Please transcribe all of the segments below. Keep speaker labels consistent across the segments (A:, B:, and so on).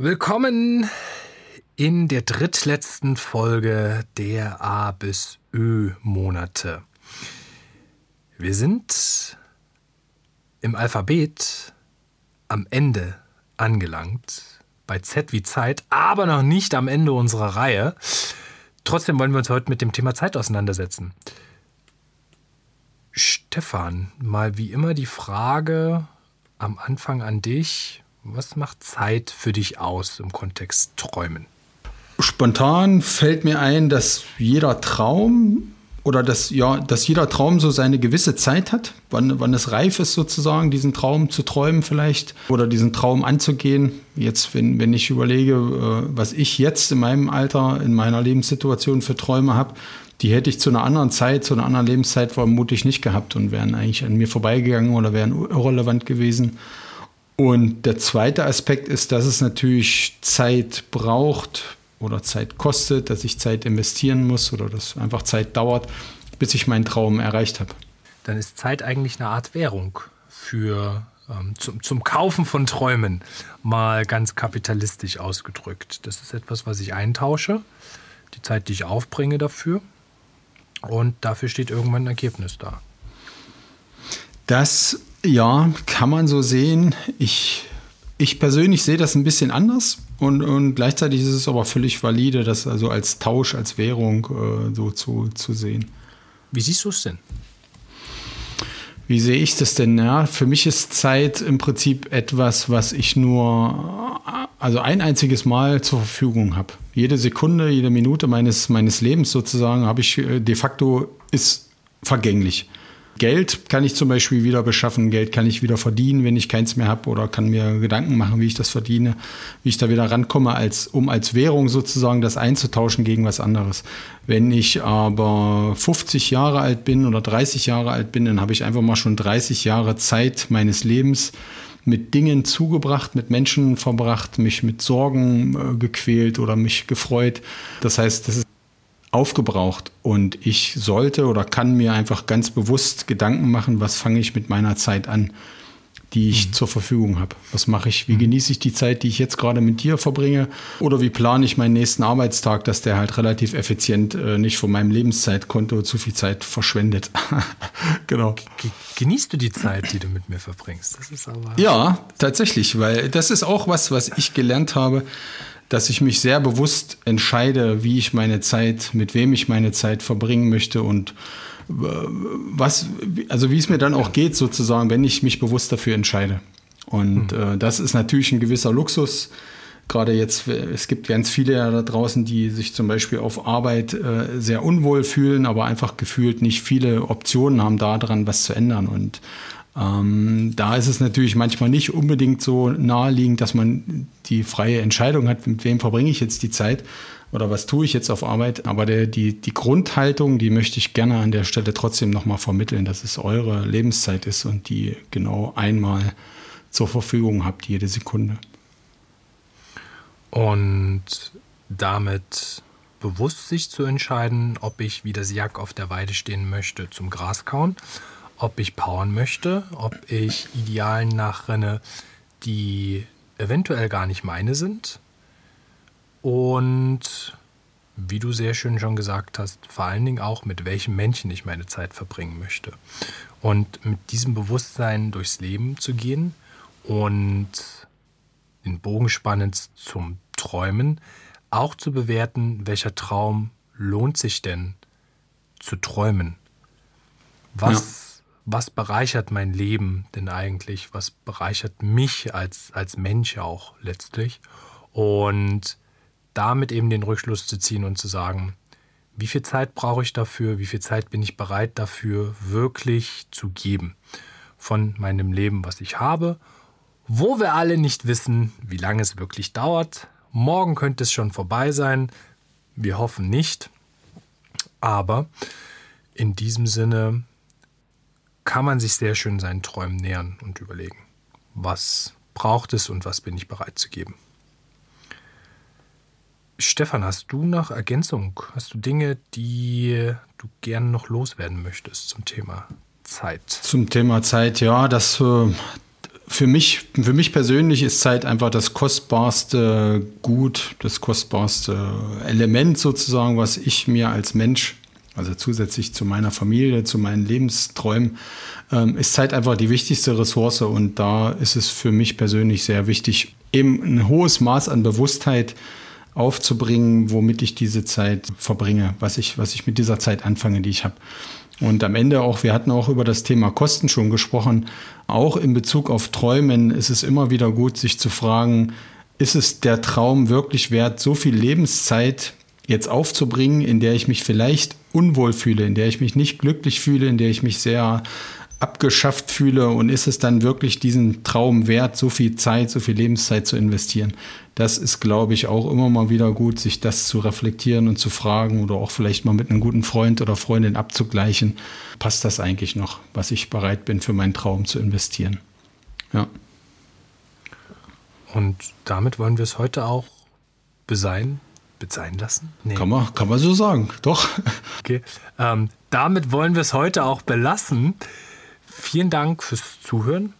A: Willkommen in der drittletzten Folge der A bis Ö Monate. Wir sind im Alphabet am Ende angelangt, bei Z wie Zeit, aber noch nicht am Ende unserer Reihe. Trotzdem wollen wir uns heute mit dem Thema Zeit auseinandersetzen. Stefan, mal wie immer die Frage am Anfang an dich. Was macht Zeit für dich aus im Kontext Träumen?
B: Spontan fällt mir ein, dass jeder Traum oder dass, ja, dass jeder Traum so seine gewisse Zeit hat, wann, wann es reif ist sozusagen, diesen Traum zu träumen vielleicht oder diesen Traum anzugehen. Jetzt, wenn, wenn ich überlege, äh, was ich jetzt in meinem Alter, in meiner Lebenssituation für Träume habe, die hätte ich zu einer anderen Zeit, zu einer anderen Lebenszeit vermutlich nicht gehabt und wären eigentlich an mir vorbeigegangen oder wären irrelevant gewesen. Und der zweite Aspekt ist, dass es natürlich Zeit braucht oder Zeit kostet, dass ich Zeit investieren muss oder dass einfach Zeit dauert, bis ich meinen Traum erreicht habe.
A: Dann ist Zeit eigentlich eine Art Währung für ähm, zum, zum Kaufen von Träumen, mal ganz kapitalistisch ausgedrückt. Das ist etwas, was ich eintausche, die Zeit, die ich aufbringe dafür und dafür steht irgendwann ein Ergebnis da.
B: Das, ja, kann man so sehen. Ich, ich persönlich sehe das ein bisschen anders und, und gleichzeitig ist es aber völlig valide, das also als Tausch, als Währung äh, so zu, zu sehen.
A: Wie siehst du es denn?
B: Wie sehe ich das denn? Ja, für mich ist Zeit im Prinzip etwas, was ich nur also ein einziges Mal zur Verfügung habe. Jede Sekunde, jede Minute meines, meines Lebens sozusagen habe ich äh, de facto ist vergänglich. Geld kann ich zum Beispiel wieder beschaffen, Geld kann ich wieder verdienen, wenn ich keins mehr habe oder kann mir Gedanken machen, wie ich das verdiene, wie ich da wieder rankomme, als, um als Währung sozusagen das einzutauschen gegen was anderes. Wenn ich aber 50 Jahre alt bin oder 30 Jahre alt bin, dann habe ich einfach mal schon 30 Jahre Zeit meines Lebens mit Dingen zugebracht, mit Menschen verbracht, mich mit Sorgen äh, gequält oder mich gefreut. Das heißt, das ist aufgebraucht und ich sollte oder kann mir einfach ganz bewusst Gedanken machen, was fange ich mit meiner Zeit an, die ich mhm. zur Verfügung habe. Was mache ich? Wie mhm. genieße ich die Zeit, die ich jetzt gerade mit dir verbringe? Oder wie plane ich meinen nächsten Arbeitstag, dass der halt relativ effizient äh, nicht von meinem Lebenszeitkonto zu viel Zeit verschwendet?
A: genau. Genießt du die Zeit, die du mit mir verbringst? Das ist aber
B: ja, tatsächlich, weil das ist auch was, was ich gelernt habe dass ich mich sehr bewusst entscheide, wie ich meine Zeit, mit wem ich meine Zeit verbringen möchte und äh, was, also wie es mir dann auch geht, sozusagen, wenn ich mich bewusst dafür entscheide. Und mhm. äh, das ist natürlich ein gewisser Luxus. Gerade jetzt, es gibt ganz viele da draußen, die sich zum Beispiel auf Arbeit äh, sehr unwohl fühlen, aber einfach gefühlt nicht viele Optionen haben, daran was zu ändern. Und ähm, da ist es natürlich manchmal nicht unbedingt so naheliegend, dass man die freie Entscheidung hat, mit wem verbringe ich jetzt die Zeit oder was tue ich jetzt auf Arbeit. Aber der, die, die Grundhaltung, die möchte ich gerne an der Stelle trotzdem nochmal vermitteln, dass es eure Lebenszeit ist und die genau einmal zur Verfügung habt, jede Sekunde.
A: Und damit bewusst sich zu entscheiden, ob ich wie das Jack auf der Weide stehen möchte zum Graskauen ob ich powern möchte, ob ich Idealen nachrenne, die eventuell gar nicht meine sind. Und wie du sehr schön schon gesagt hast, vor allen Dingen auch, mit welchem Männchen ich meine Zeit verbringen möchte. Und mit diesem Bewusstsein durchs Leben zu gehen und den Bogen spannend zum Träumen, auch zu bewerten, welcher Traum lohnt sich denn zu träumen. Was was bereichert mein Leben denn eigentlich? Was bereichert mich als, als Mensch auch letztlich? Und damit eben den Rückschluss zu ziehen und zu sagen, wie viel Zeit brauche ich dafür? Wie viel Zeit bin ich bereit dafür wirklich zu geben? Von meinem Leben, was ich habe, wo wir alle nicht wissen, wie lange es wirklich dauert. Morgen könnte es schon vorbei sein. Wir hoffen nicht. Aber in diesem Sinne kann man sich sehr schön seinen Träumen nähern und überlegen, was braucht es und was bin ich bereit zu geben. Stefan, hast du noch Ergänzung? Hast du Dinge, die du gerne noch loswerden möchtest zum Thema Zeit?
B: Zum Thema Zeit, ja, das äh, für mich, für mich persönlich ist Zeit einfach das kostbarste Gut, das kostbarste Element sozusagen, was ich mir als Mensch, also zusätzlich zu meiner Familie, zu meinen Lebensträumen, ähm, ist Zeit einfach die wichtigste Ressource und da ist es für mich persönlich sehr wichtig, eben ein hohes Maß an Bewusstheit aufzubringen, womit ich diese Zeit verbringe, was ich, was ich mit dieser Zeit anfange, die ich habe. Und am Ende auch, wir hatten auch über das Thema Kosten schon gesprochen, auch in Bezug auf Träumen ist es immer wieder gut, sich zu fragen, ist es der Traum wirklich wert, so viel Lebenszeit jetzt aufzubringen, in der ich mich vielleicht unwohl fühle, in der ich mich nicht glücklich fühle, in der ich mich sehr abgeschafft fühle und ist es dann wirklich diesen Traum wert, so viel Zeit, so viel Lebenszeit zu investieren? Das ist, glaube ich, auch immer mal wieder gut, sich das zu reflektieren und zu fragen oder auch vielleicht mal mit einem guten Freund oder Freundin abzugleichen. Passt das eigentlich noch, was ich bereit bin, für meinen Traum zu investieren? Ja.
A: Und damit wollen wir es heute auch besein, bezeihen lassen?
B: Nee. Kann, man, kann man so sagen, doch.
A: Okay. Ähm, damit wollen wir es heute auch belassen. Vielen Dank fürs Zuhören.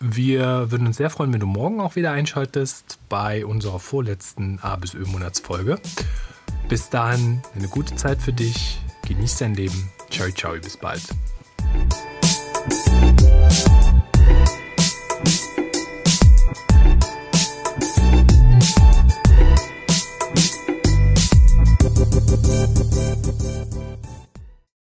A: Wir würden uns sehr freuen, wenn du morgen auch wieder einschaltest bei unserer vorletzten A bis Ö-Monatsfolge. Bis dahin eine gute Zeit für dich. Genieß dein Leben. Ciao, ciao, bis bald.